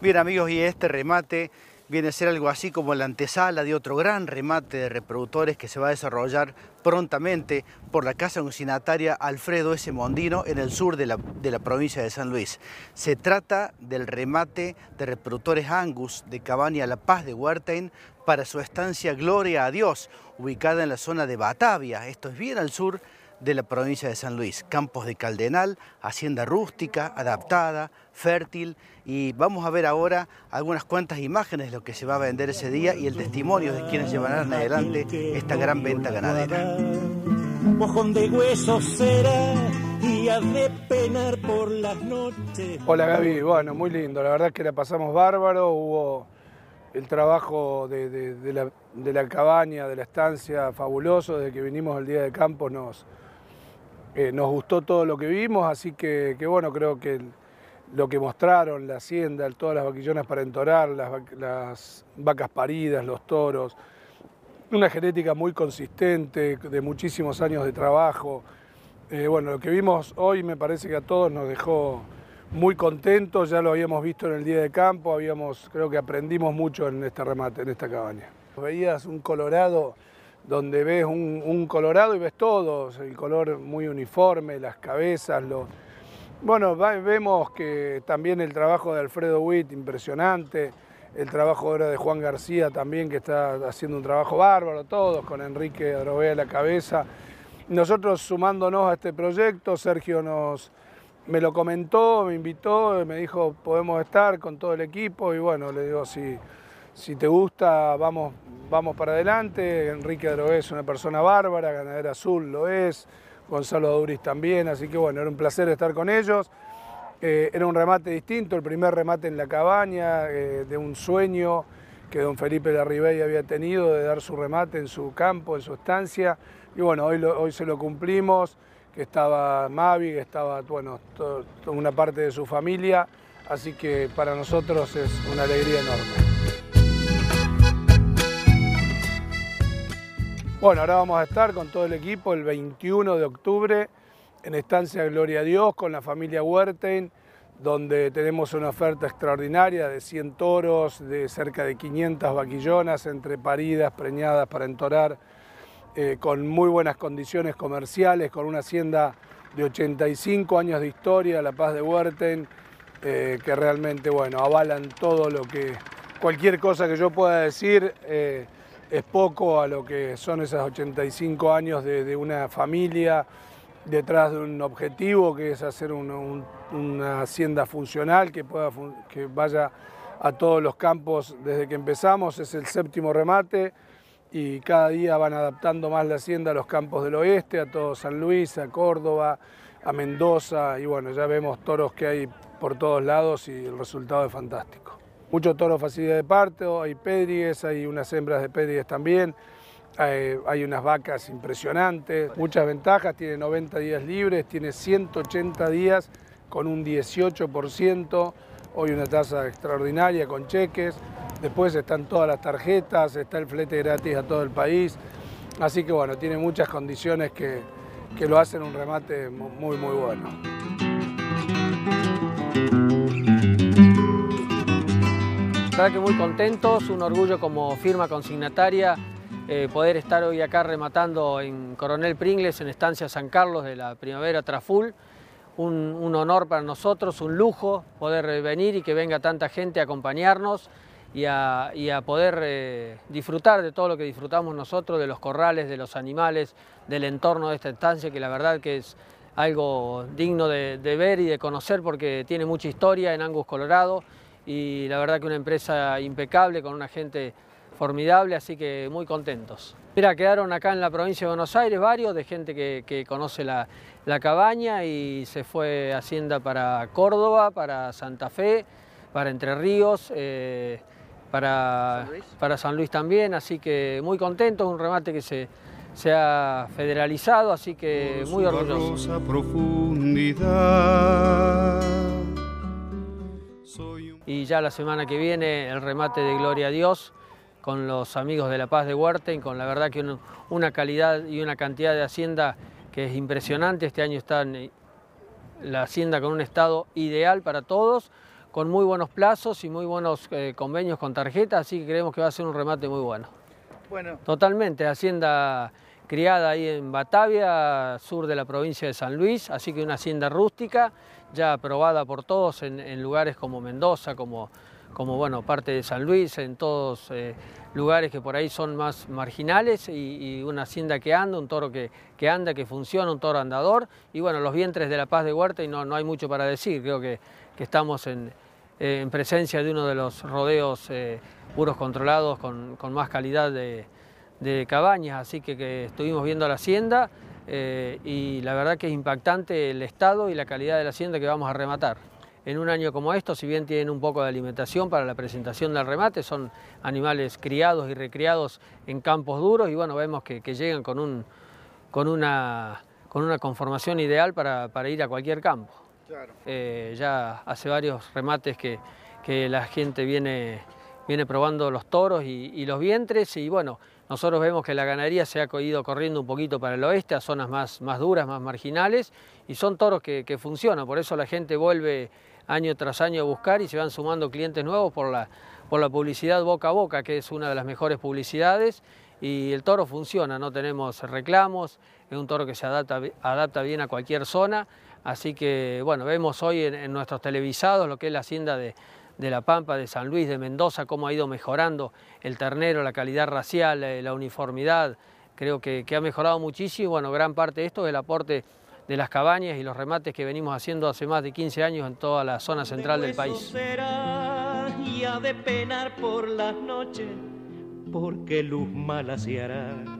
Bien amigos, y este remate viene a ser algo así como la antesala de otro gran remate de reproductores que se va a desarrollar prontamente por la casa consignataria Alfredo S. Mondino en el sur de la, de la, provincia de San Luis. Se trata del remate de reproductores Angus de Cabaña La Paz de Huertain para su estancia Gloria a Dios, ubicada en la zona de Batavia, esto es bien al sur de la provincia de San Luis. Campos de Caldenal, hacienda rústica, adaptada, fértil y vamos a ver ahora algunas cuantas imágenes de lo que se va a vender ese día y el testimonio de quienes llevarán adelante esta gran venta ganadera. Mojón de huesos será y de penar por las noches. Hola Gaby, bueno, muy lindo, la verdad es que la pasamos bárbaro, hubo el trabajo de, de, de, la, de, la, cabaña, de la estancia, fabuloso, desde que vinimos el día de campo nos, eh, nos gustó todo lo que vimos, así que, bueno, creo que el, lo que mostraron, la hacienda, todas las vaquillonas para entorar, las, las vacas paridas, los toros, una genética muy consistente, de muchísimos años de trabajo. Eh, bueno, lo que vimos hoy me parece que a todos nos dejó muy contentos, ya lo habíamos visto en el día de campo, habíamos, creo que aprendimos mucho en este remate, en esta cabaña. Veías un colorado donde ves un, colorado y ves todos, el color muy uniforme, las cabezas, bueno, vemos que también el trabajo de Alfredo Witt, impresionante, el trabajo ahora de Juan García también, que está haciendo un trabajo bárbaro, todos, con Enrique Adrovea a la cabeza. Nosotros sumándonos a este proyecto, Sergio nos, me lo comentó, me invitó, me dijo, podemos estar con todo el equipo, y bueno, le digo, si, si te gusta, vamos, vamos para adelante. Enrique Adrovea es una persona bárbara, ganadera azul lo es. Gonzalo Duris también, así que bueno, era un placer estar con ellos. Eh, era un remate distinto, el primer remate en la cabaña, eh, de un sueño que don Felipe Larribey había tenido de dar su remate en su campo, en su estancia. Y bueno, hoy, hoy se lo cumplimos, que estaba Mavi, que estaba, bueno, una parte de su familia, así que para nosotros es una alegría enorme. Bueno, ahora vamos a estar con todo el equipo el 21 de octubre en Estancia Gloria a Dios con la familia Huerten, donde tenemos una oferta extraordinaria de 100 toros, de cerca de 500 vaquillonas entre paridas, preñadas para entorar, eh, con muy buenas condiciones comerciales, con una hacienda de 85 años de historia, La Paz de Huerten, eh, que realmente, bueno, avalan todo lo que, cualquier cosa que yo pueda decir. Eh, es poco a lo que son esos 85 años de, una familia detrás de un objetivo que es hacer una, un, una hacienda funcional que, pueda, que vaya a todos los campos desde que empezamos. Es el séptimo remate y cada día van adaptando más la hacienda a los campos del oeste, a todo San Luis, a Córdoba, a Mendoza y bueno, ya vemos toros que hay por todos lados y el resultado es fantástico. Mucho toro facilidad de parto, hay pedrigues, hay unas hembras de pedrigues también, hay, hay, unas vacas impresionantes, muchas ventajas, tiene 90 días libres, tiene 180 días con un 18%, hoy una tasa extraordinaria con cheques, después están todas las tarjetas, está el flete gratis a todo el país, así que bueno, tiene muchas condiciones que, que lo hacen un remate muy muy bueno. Verdad que muy contentos, un orgullo como firma consignataria eh, poder estar hoy acá rematando en Coronel Pringles, en Estancia San Carlos de la Primavera Traful. Un, honor para nosotros, un lujo poder venir y que venga tanta gente a acompañarnos y a, poder eh, disfrutar de todo lo que disfrutamos nosotros, de los corrales, de los animales, del entorno de esta estancia, que la verdad que es algo digno de ver y de conocer porque tiene mucha historia en Angus, Colorado y la verdad que una empresa impecable con una gente formidable, así que muy contentos. Mira, quedaron acá en la provincia de Buenos Aires varios de gente que, que conoce la, la, cabaña y se fue Hacienda para Córdoba, para Santa Fe, para Entre Ríos, eh, para, ¿San para San Luis también, así que muy contentos, un remate que se, se ha federalizado, así que muy orgulloso. Y ya la semana que viene el remate de Gloria a Dios con los amigos de La Paz de Huerten, con la verdad que una calidad y una cantidad de hacienda que es impresionante. Este año está la hacienda con un estado ideal para todos, con muy buenos plazos y muy buenos eh, convenios con tarjetas, así que creemos que va a ser un remate muy bueno. Bueno. Totalmente, hacienda criada ahí en Batavia, sur de la provincia de San Luis, así que una hacienda rústica, ya aprobada por todos en, lugares como Mendoza, como, bueno, parte de San Luis, en todos eh, lugares que por ahí son más marginales y, una hacienda que anda, un toro que, anda, que funciona, un toro andador y bueno, los vientres de La Paz de Huerta y no, no hay mucho para decir, creo que, que estamos en, en, presencia de uno de los rodeos eh, puros controlados con, con más calidad de de cabañas, así que, estuvimos viendo la hacienda eh, y la verdad que es impactante el estado y la calidad de la hacienda que vamos a rematar. En un año como esto, si bien tienen un poco de alimentación para la presentación del remate, son animales criados y recriados en campos duros y bueno, vemos que, llegan con, un, con, una, con una conformación ideal para, ir a cualquier campo. Eh, ya hace varios remates que, la gente viene, viene probando los toros y, y los vientres y bueno, nosotros vemos que la ganadería se ha ido corriendo un poquito para el oeste, a zonas más, duras, más marginales, y son toros que, funcionan, por eso la gente vuelve año tras año a buscar y se van sumando clientes nuevos por la, publicidad boca a boca, que es una de las mejores publicidades, y el toro funciona, no tenemos reclamos, es un toro que se adapta bien a cualquier zona, así que bueno, vemos hoy en nuestros televisados lo que es la hacienda de, de La Pampa, de San Luis, de Mendoza, cómo ha ido mejorando el ternero, la calidad racial, eh, la uniformidad, creo que, ha mejorado muchísimo. Bueno, gran parte de esto es el aporte de las cabañas y los remates que venimos haciendo hace más de 15 años en toda la zona central del país. de penar por las noches, porque luz mala se hará